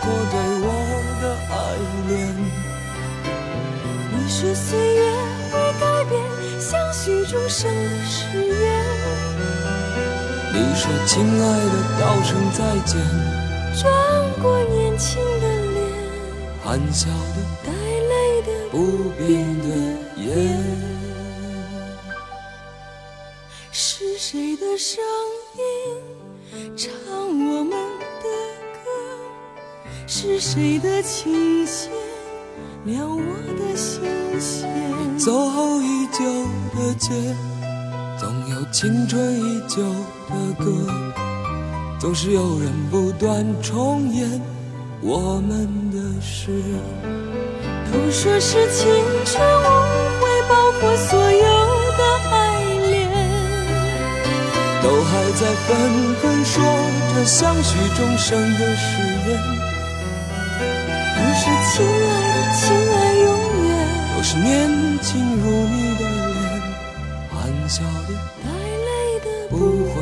过，对我的爱恋。你说岁月会改变相许终生的誓言。你说亲爱的，道声再见。转过年轻的脸。含笑的，带泪的，不变的眼。是谁的声谁的琴弦撩我的心弦？走后已久的街，总有青春依旧的歌，总是有人不断重演。我们的事，都说是青春无悔，包括所有的爱恋，都还在纷纷说着相许终生的誓言。亲爱的，亲爱永远，都是年轻如你的脸，含笑的，带泪的，不悔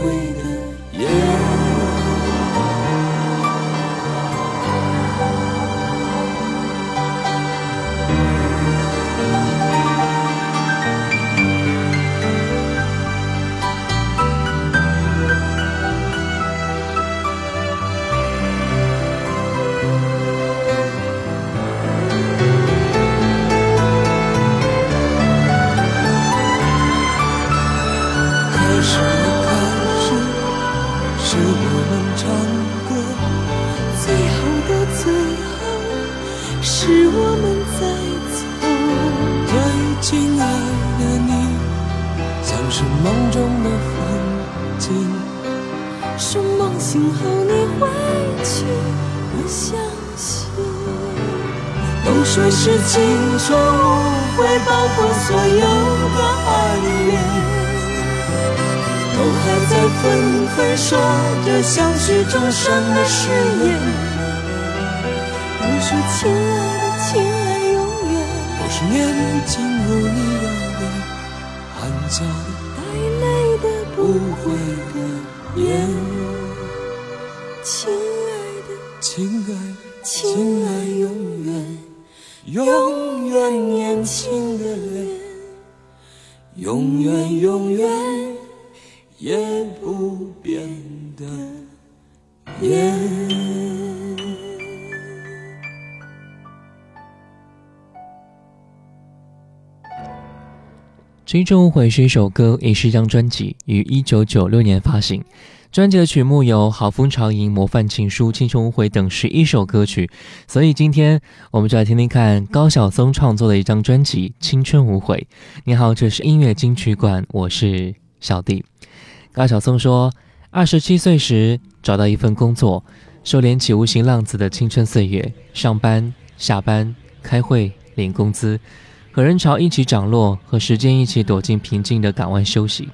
的誓言。都说亲爱的，亲爱永远，都是年轻如你的脸，含笑的，带泪的，不悔的眼。亲爱的，亲爱的，亲爱永远。永远年轻的脸，永远永远也不变的眼。青春无悔是一首歌，也是一张专辑，于一九九六年发行。专辑的曲目有《好风潮吟》《模范情书》《青春无悔》等十一首歌曲，所以今天我们就来听听看高晓松创作的一张专辑《青春无悔》。你好，这是音乐金曲馆，我是小弟。高晓松说，二十七岁时找到一份工作，收敛起无形浪子的青春岁月，上班、下班、开会、领工资，和人潮一起涨落，和时间一起躲进平静的港湾休息。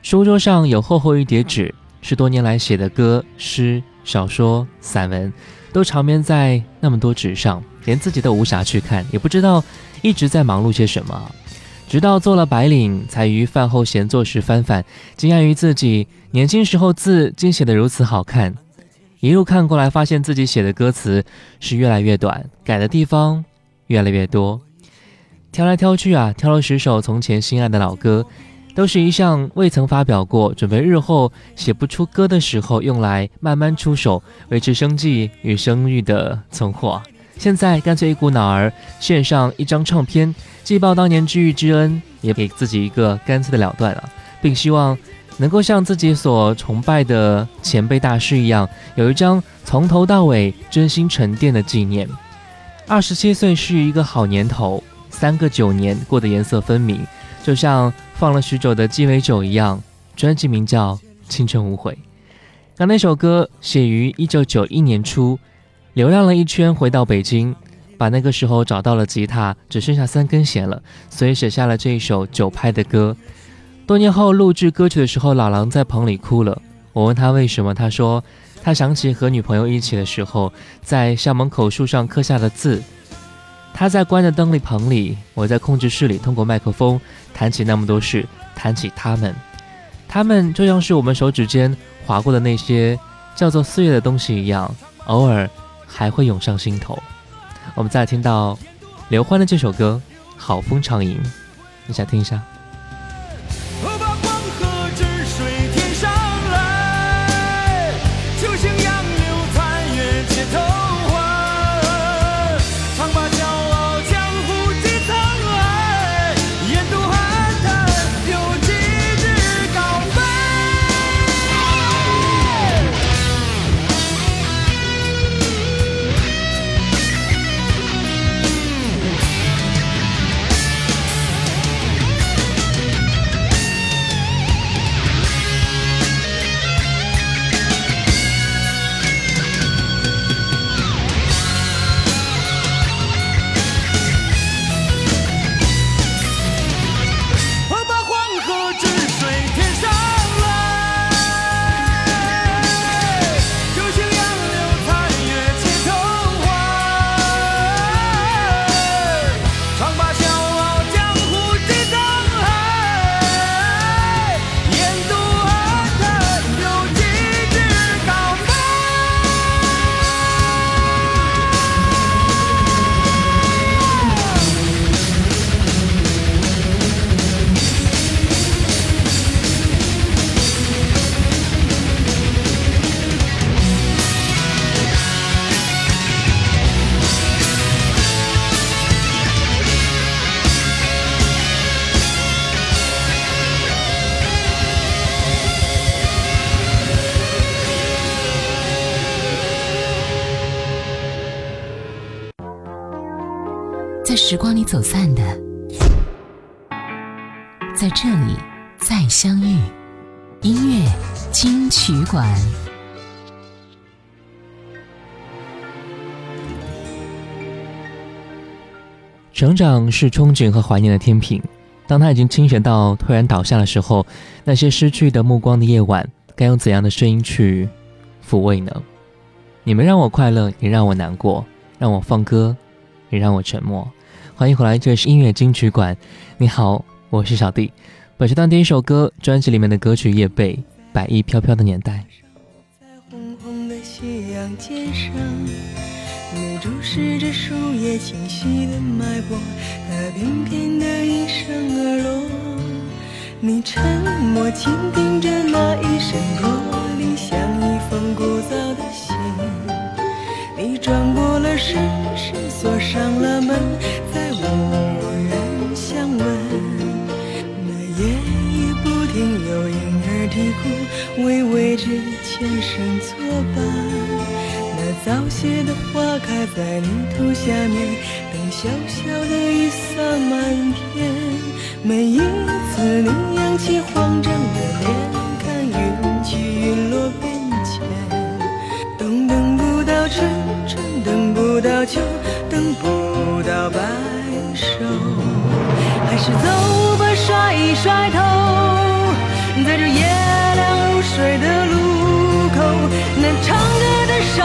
书桌上有厚厚一叠纸。十多年来写的歌、诗、小说、散文，都长眠在那么多纸上，连自己都无暇去看，也不知道一直在忙碌些什么。直到做了白领，才于饭后闲坐时翻翻，惊讶于自己年轻时候字竟写得如此好看。一路看过来，发现自己写的歌词是越来越短，改的地方越来越多。挑来挑去啊，挑了十首从前心爱的老歌，都是一向未曾发表过，准备日后写不出歌的时候用来慢慢出手维持生计与声誉的存货。现在干脆一股脑儿献上一张唱片，既报当年知遇之恩，也给自己一个干脆的了断了，并希望能够像自己所崇拜的前辈大师一样，有一张从头到尾真心沉淀的纪念。二十七岁是一个好年头。三个九年过得颜色分明，就像放了许久的鸡尾酒一样。专辑名叫《青春无悔》。刚那首歌写于一九九一年初，流浪了一圈回到北京，把那个时候找到了吉他，只剩下三根弦了，所以写下了这一首九拍的歌。多年后录制歌曲的时候，老狼在棚里哭了。我问他为什么，他说他想起和女朋友一起的时候，在校门口树上刻下的字。他在关着灯里棚里，我在控制室里，通过麦克风谈起那么多事，谈起他们，他们就像是我们手指间划过的那些叫做岁月的东西一样，偶尔还会涌上心头。我们再听到刘欢的这首歌《好风长吟》，你想听一下？时光里走散的，在这里再相遇。音乐金曲馆。成长是憧憬和怀念的天平，当它已经倾斜到突然倒下的时候，那些失去的目光的夜晚，该用怎样的声音去抚慰呢？你们让我快乐，也让我难过；让我放歌，也让我沉默。欢迎回来，这里是音乐金曲馆。你好，我是小弟。本时段第一首歌，专辑里面的歌曲《夜背》，白衣飘飘的年代。在红红的夕阳肩上，你注视着树叶清晰的脉搏，它翩翩的一声而落。你沉默倾听着那一声驼铃，像一封古早的信。你转过了身，是锁上了门。无人相问，那夜夜不停有婴儿啼哭，微微之前声作伴。那早谢的花开在泥土下面，等小小的雨洒满天。每一次你扬起慌张的脸，看云起云落变迁。冬等不到春，春等不到秋，等不到白。手还是走吧，甩一甩头，在这夜凉如水的路口，那唱歌的手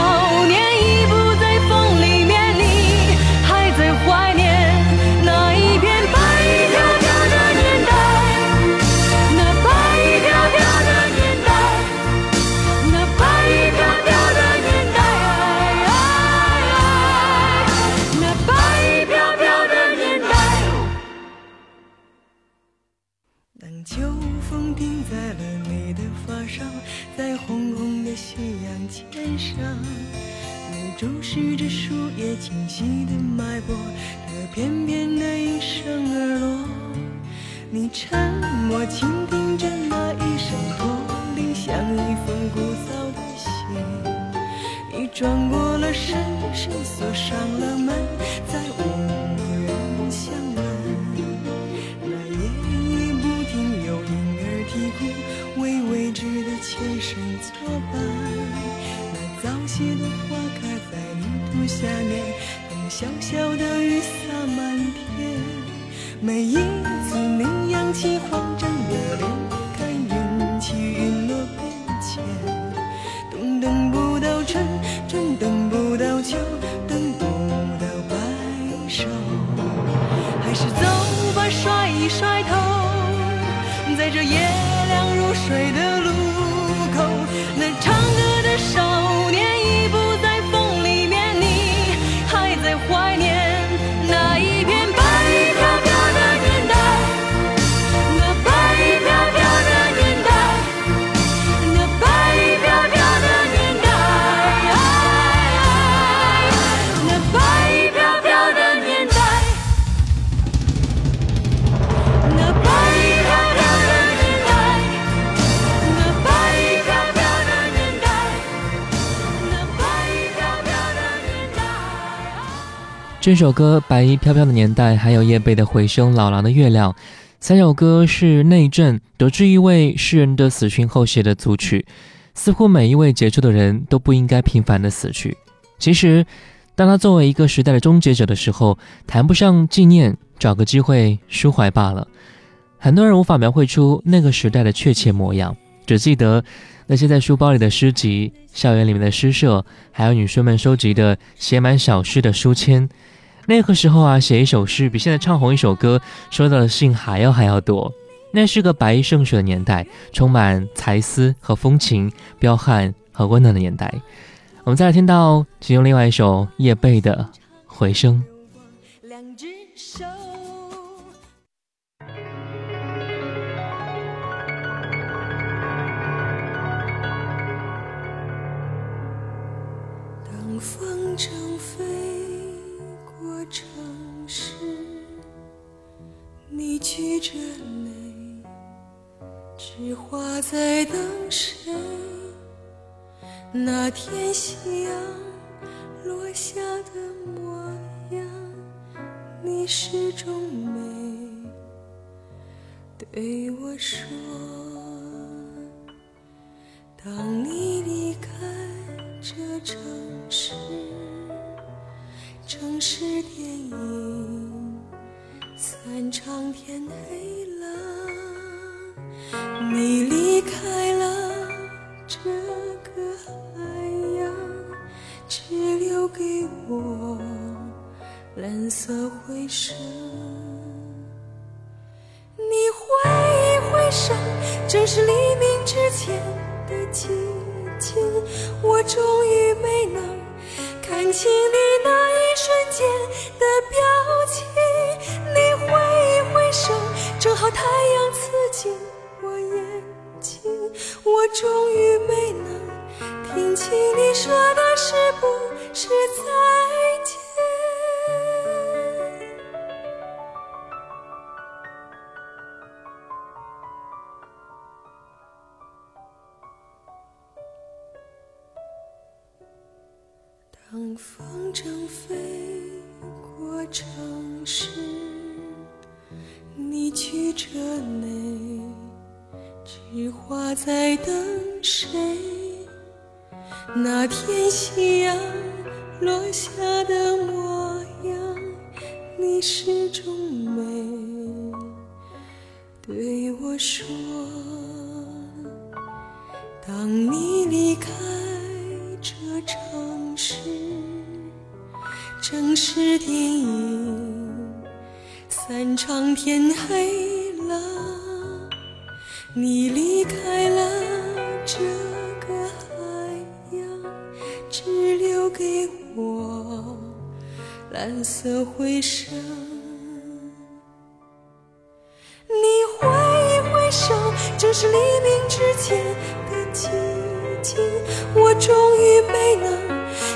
的脉搏，它翩翩的一声而落。你沉默倾听着那一声驼铃，像一封古早的信。你转过了身，身锁上了门，在这首歌《白衣飘飘的年代》，还有叶蓓的《回声》《老狼的月亮》，三首歌是内政得知一位诗人的死讯后写的组曲。似乎每一位杰出的人都不应该平凡的死去。其实，当他作为一个时代的终结者的时候，谈不上纪念，找个机会抒怀罢了。很多人无法描绘出那个时代的确切模样，只记得那些在书包里的诗集、校园里面的诗社，还有女生们收集的写满小诗的书签。那个时候啊，写一首诗比现在唱红一首歌收到的信还要还要多。那是个白衣胜雪的年代，充满才思和风情、彪悍和温暖的年代。我们再来听到其中另外一首叶蓓的《回声》。雪花在等谁？那天夕阳落下的模样，你始终没对我说。当你离开怎会是？始终没对我说。当你离开这城市。正是电影散场，天黑了，你蓝色回声你挥一挥手正是黎明之前的寂静我终于没能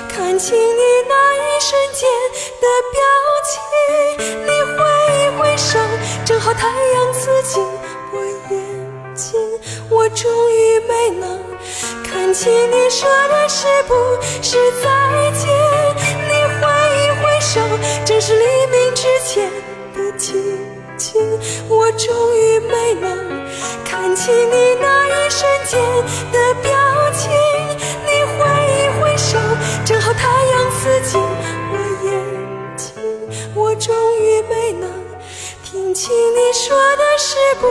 看清你那一瞬间的表情你挥一挥手正好太阳刺进我眼睛我终于没能看清你说的是不是再见终于没能看清你那一瞬间的表情。你挥一挥手，正好太阳刺进我眼睛，我终于没能听清你说的是不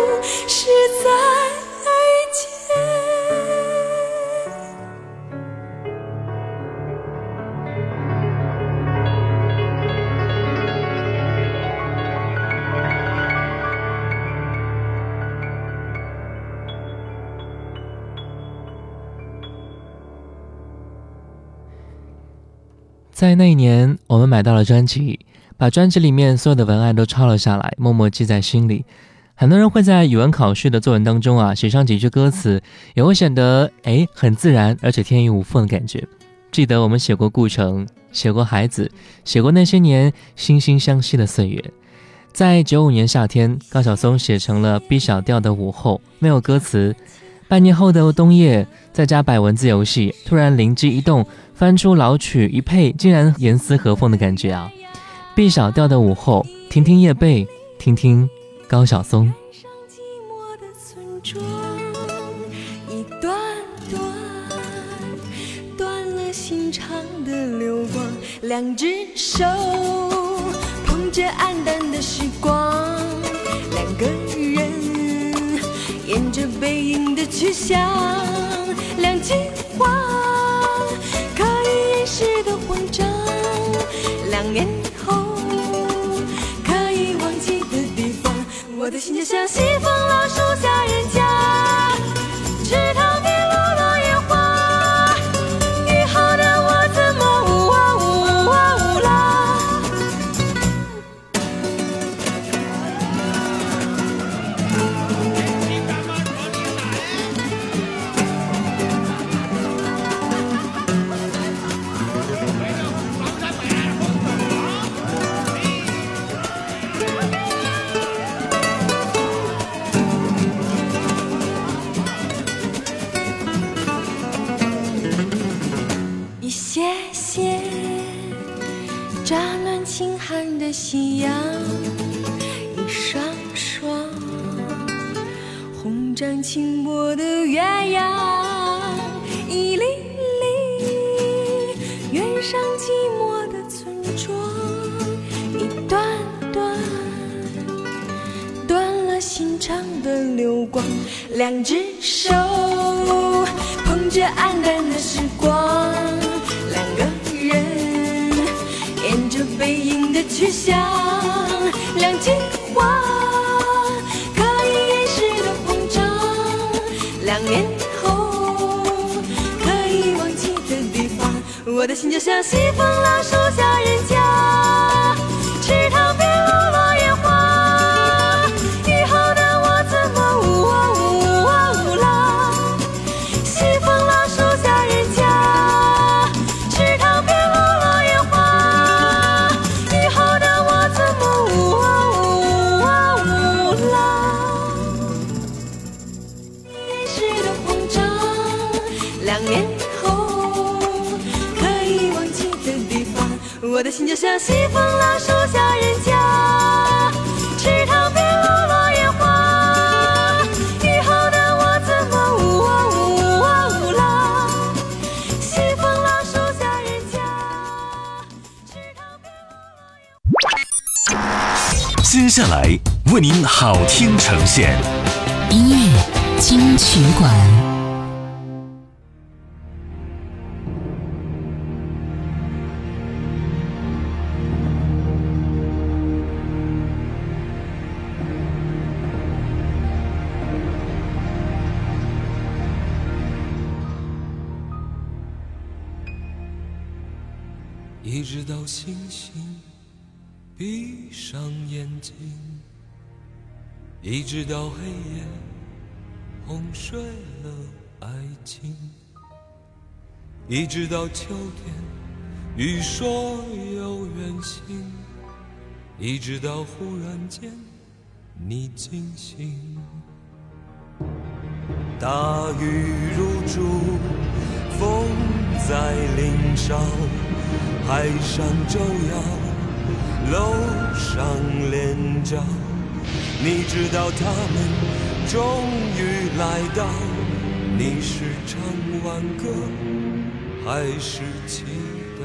在那一年，我们买到了专辑，把专辑里面所有的文案都抄了下来，默默记在心里。很多人会在语文考试的作文当中啊，写上几句歌词，也会显得哎很自然，而且天衣无缝的感觉。记得我们写过顾城，写过孩子，写过那些年惺惺相惜的岁月。在九五年夏天，高晓松写成了 B 小调的午后，没有歌词。半年后的冬夜，在家摆文字游戏，突然灵机一动。翻出老曲一配，竟然严丝合缝的感觉啊！B 小调的午后，听听叶蓓，听听高晓松。一段段断了心肠的流光，两只手捧着黯淡的时光，两个人沿着背影的去向，两句话。两只手捧着黯淡的时光，两个人沿着。背影的去向，两句话可以掩饰的慌张，两年后可以忘记的地方，我的心就像西风老树为您好听呈现音乐金曲馆。一直到星星闭上眼睛，一直到黑夜哄睡了爱情，一直到秋天欲说有远行，一直到忽然间你惊醒。大雨如注，风在林梢，海上舟摇，楼上连照。你知道他们终于来到，你是唱挽歌还是祈祷？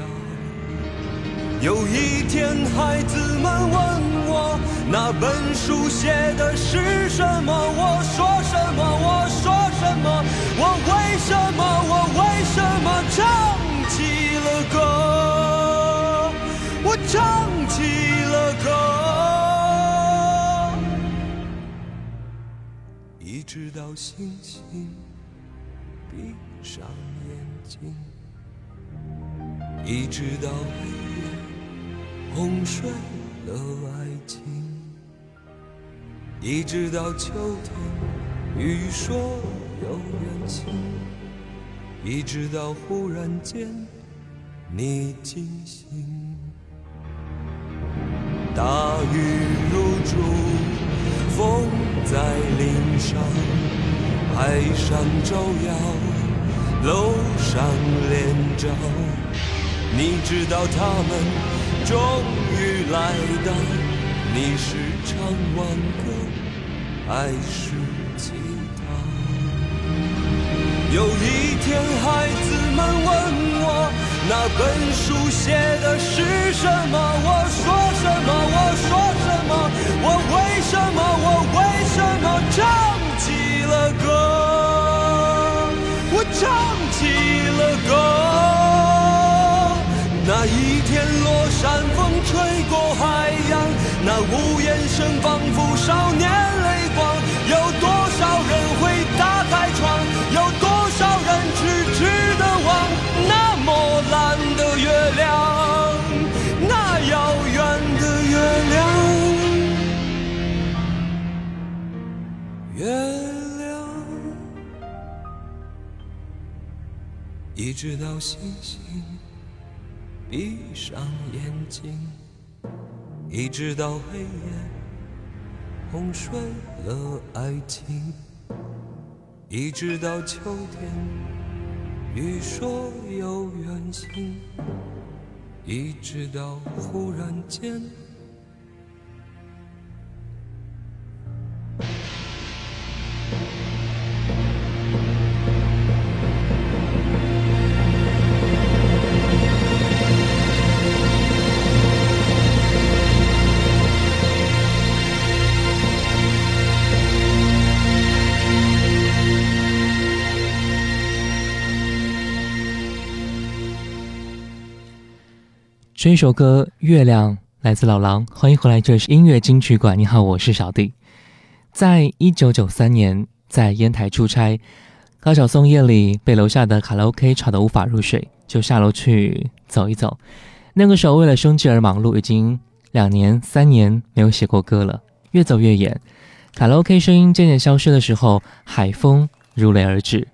有一天，孩子们问我，那本书写的是什么？我说什么？我说什么？我为什么？我为什么唱起了歌？我唱直到星星闭上眼睛，一直到黑夜。哄睡了爱情，一直到秋天，雨说有远行，一直到忽然间你惊醒。大雨如注，风在林上，海上舟摇，楼上连照。你知道他们。终于来到，你是唱挽歌还是祈祷？有一天，孩子们问，那本书写的是什么？我说什么？我说什么？我为什么？我为什么唱起了歌？我唱起了歌。那一天。落山风吹过海洋，那屋檐声仿佛少年泪光。有多少人会一直到星星。闭上眼睛，一直到黑夜哄睡了爱情，一直到秋天雨说有远行，一直到忽然间。这一首歌《月亮》来自老狼，欢迎回来，这是音乐金曲馆。你好，我是小弟。在一九九三年，在烟台出差，高晓松夜里被楼下的卡拉 OK 吵得无法入睡，就下楼去走一走。那个时候为了生计而忙碌，已经两年、三年没有写过歌了。越走越远，卡拉 OK 声音渐渐消失的时候，海风如雷而至，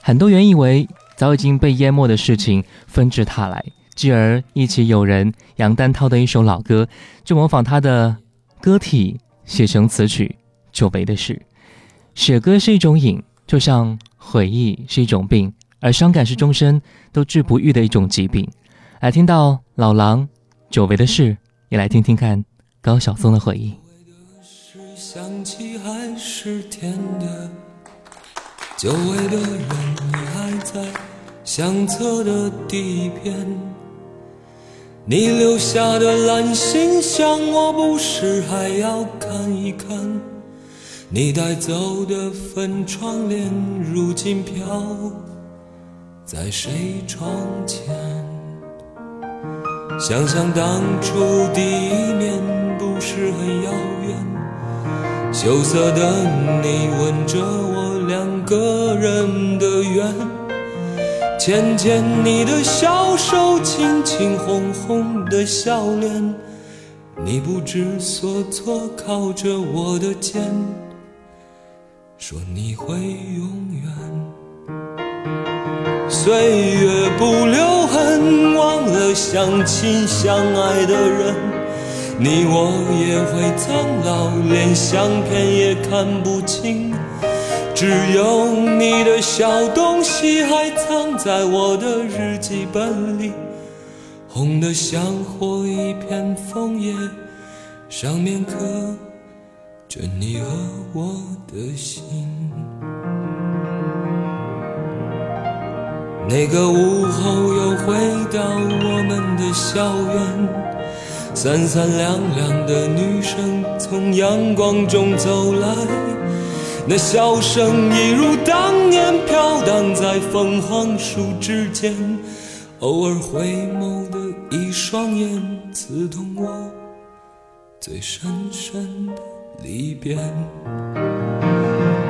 很多原以为早已经被淹没的事情纷至沓来。继而一起友人杨丹涛的一首老歌，就模仿他的歌体写成词曲。久违的事，写歌是一种瘾，就像回忆是一种病，而伤感是终身都治不愈的一种疾病。来听到老狼久违的事，也来听听看高晓松的回忆。久违的人，你还在相册的第一篇。你留下的蓝信箱，我不时还要看一看。你带走的粉窗帘，如今飘在谁窗前？想想当初第一面，不是很遥远。羞涩的你吻着我，两个人的缘。牵牵你的小手，轻轻红红的笑脸，你不知所措，靠着我的肩，说你会永远。岁月不留痕，忘了相亲相爱的人，你我也会苍老，连相片也看不清。只有你的小东西还藏在我的日记本里，红得像火一片枫叶，上面刻着你和我的心。那个午后又回到我们的校园，三三两两的女生从阳光中走来，那笑声一如当年飘荡在凤凰树之间，偶尔回眸的一双眼，刺痛我最深深的离别。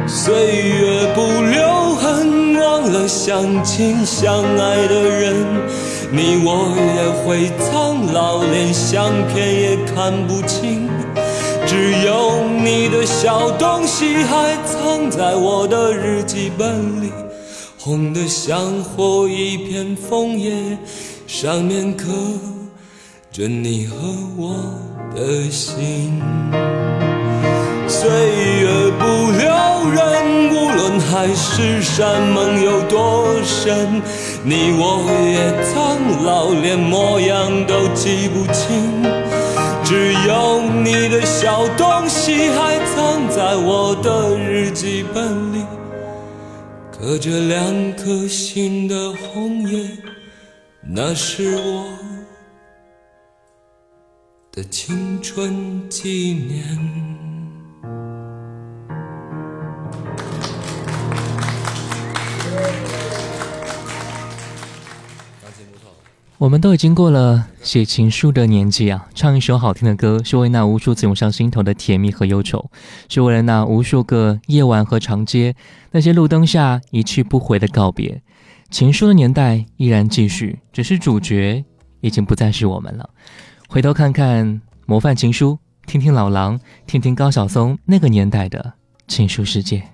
岁月不留痕，忘了相亲相爱的人，你我也会苍老，连相片也看不清。只有你的小东西还藏在我的日记本里，红得像火一片枫叶，上面刻着你和我的心。岁月不留人，无论海誓山盟有多深，你我也苍老，连模样都记不清。只有你的小东西还藏在我的日记本里，隔着两颗心的红叶，那是我的青春纪念。我们都已经过了写情书的年纪啊，唱一首好听的歌，是为那无数次涌上心头的甜蜜和忧愁，是为了那无数个夜晚和长街，那些路灯下一去不回的告别。情书的年代依然继续，只是主角已经不再是我们了。回头看看模范情书，听听老狼，听听高晓松那个年代的情书世界。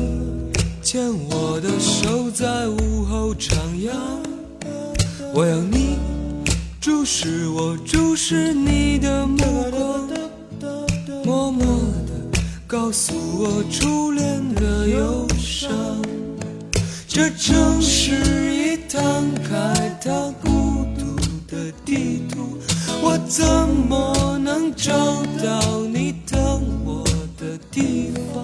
牵我的手，在午后徜徉。我要你注视我，注视你的目光，默默地告诉我初恋的忧伤。这城市已摊开它孤独的地图，我怎么能找到你等我的地方？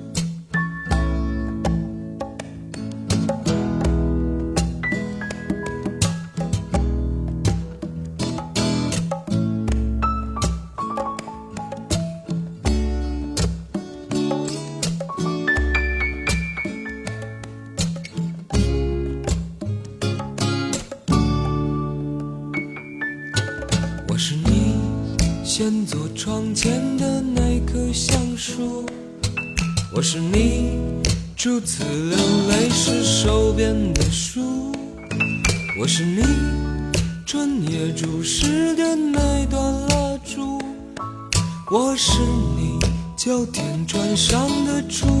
我是你秋天穿上的楚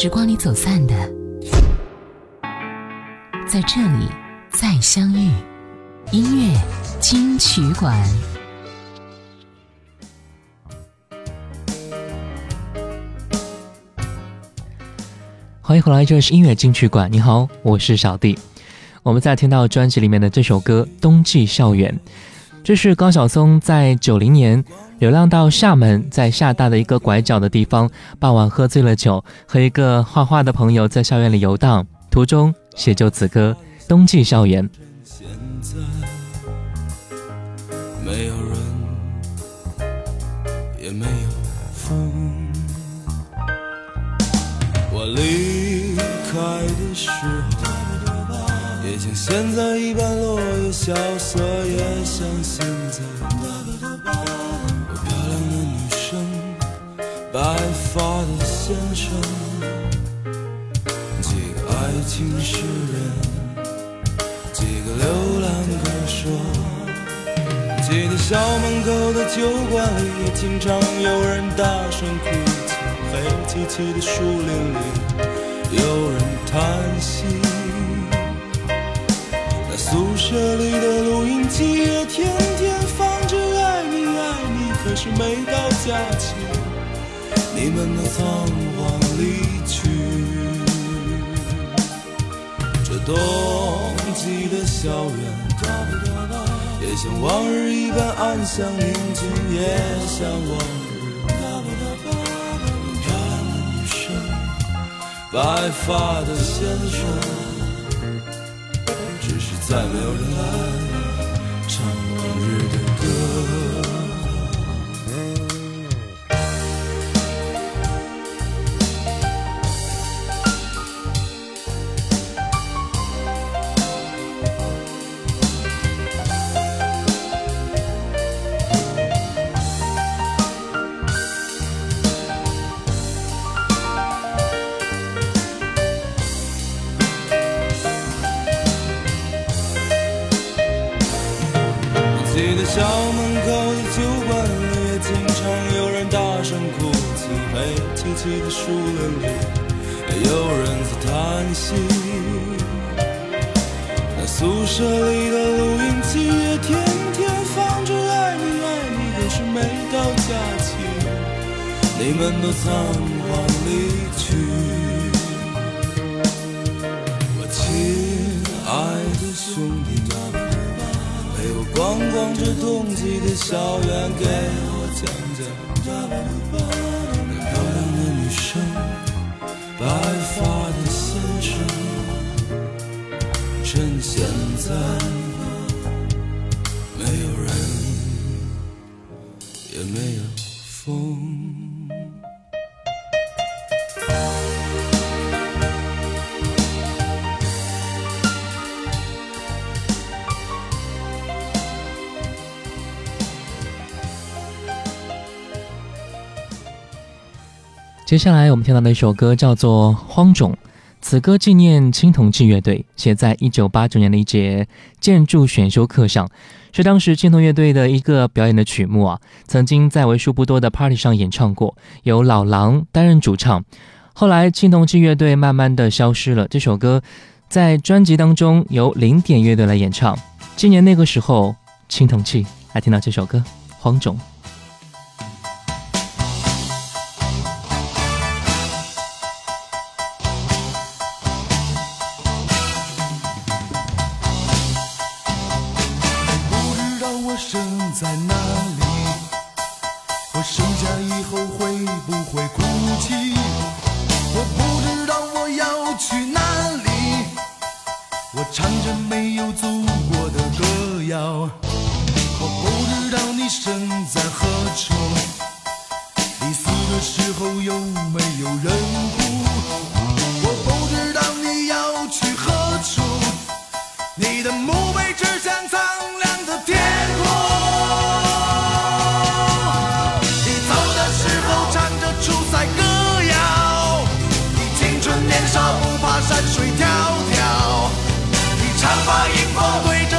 时光里走散的，在这里再相遇。音乐金曲馆，欢迎回来，这是音乐金曲馆。你好，我是小弟。我们在听到专辑里面的这首歌《冬季校园》，这是高晓松在九零年。流浪到厦门，在厦大的一个拐角的地方，傍晚喝醉了酒，和一个画画的朋友在校园里游荡，途中写就此歌《冬季校园》。现在没有人，也没有风。我离现在一般落叶萧瑟，也像现在。漂亮的女生白发的先生，几个爱情诗人，几个流浪歌手。记得校门口的酒馆里，也经常有人大声哭泣。黑漆漆的树林里，有人叹息。宿舍里的录音机也天天放着爱你爱你，可是每到假期。你们都仓皇离去，这冬季的校园也像往日一般安详宁静，也像往日。漂亮的女生，白发的先生，再没有人来也没有风接下来我们听到的一首歌叫做《荒冢》，此歌纪念青铜器乐队，写在一九八九年的一节建筑选修课上，是当时青铜乐队的一个表演的曲目啊。曾经在为数不多的 party 上演唱过，由老狼担任主唱。后来青铜器乐队慢慢的消失了，这首歌在专辑当中由零点乐队来演唱。今年那个时候，青铜器，来听到这首歌《荒冢》。有没有人哭？我不知道你要去何处。你的墓碑指向苍凉的天空。你走的时候唱着《出塞》歌谣，你青春年少不怕山水迢迢，你长发迎风挥着。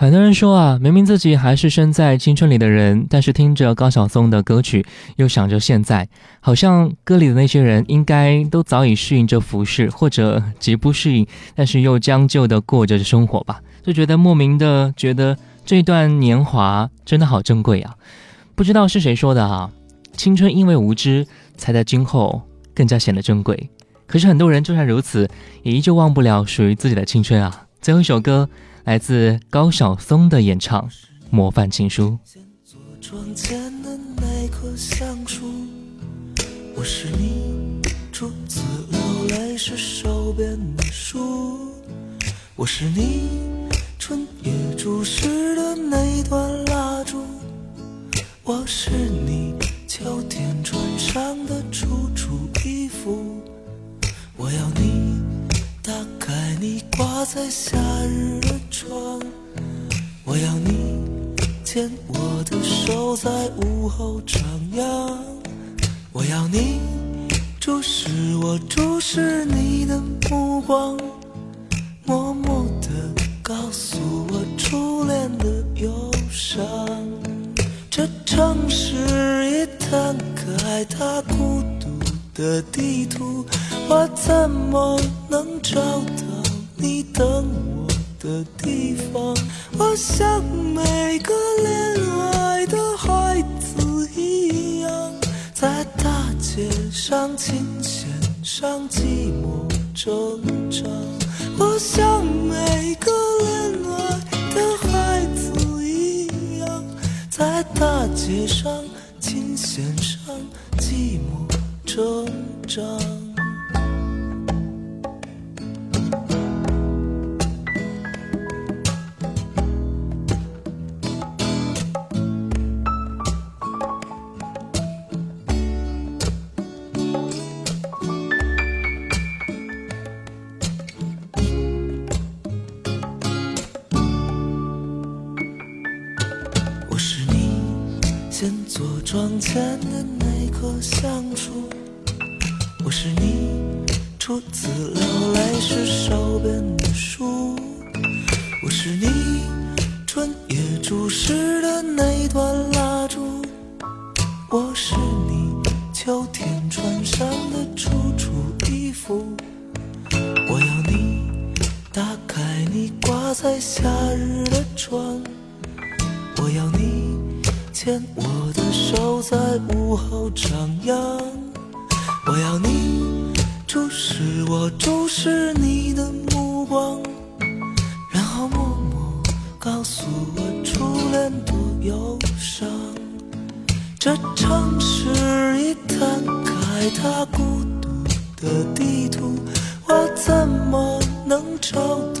很多人说啊，明明自己还是身在青春里的人，但是听着高晓松的歌曲，又想着现在，好像歌里的那些人应该都早已适应这服饰，或者极不适应，但是又将就的过着生活吧，就觉得莫名的觉得这段年华真的好珍贵啊！不知道是谁说的啊？青春因为无知，才在今后更加显得珍贵。可是很多人就算如此，也依旧忘不了属于自己的青春啊！最后一首歌。来自高晓松的演唱《模范情书》。我是你初次流泪时手边的书，我是你春夜注视的那段蜡烛，我是你秋天穿上的楚楚衣服，我要你。打开你挂在夏日的窗，我要你牵我的手在午后徜徉，我要你注视我注视你的目光，默默地告诉我初恋的忧伤。这城市一摊开它孤独的地图。我怎么能找到你等我的地方？我像每个恋爱的孩子一样，在大街上琴弦上寂寞挣扎。我像每个恋爱的孩子一样，在大街上琴弦上寂寞挣扎。在夏日的窗，我要你牵我的。手在午后徜徉，我要你注视我，注视你的目光，然后默默告诉我初恋多忧伤。这城市已摊开它孤独的地图，我怎么能找到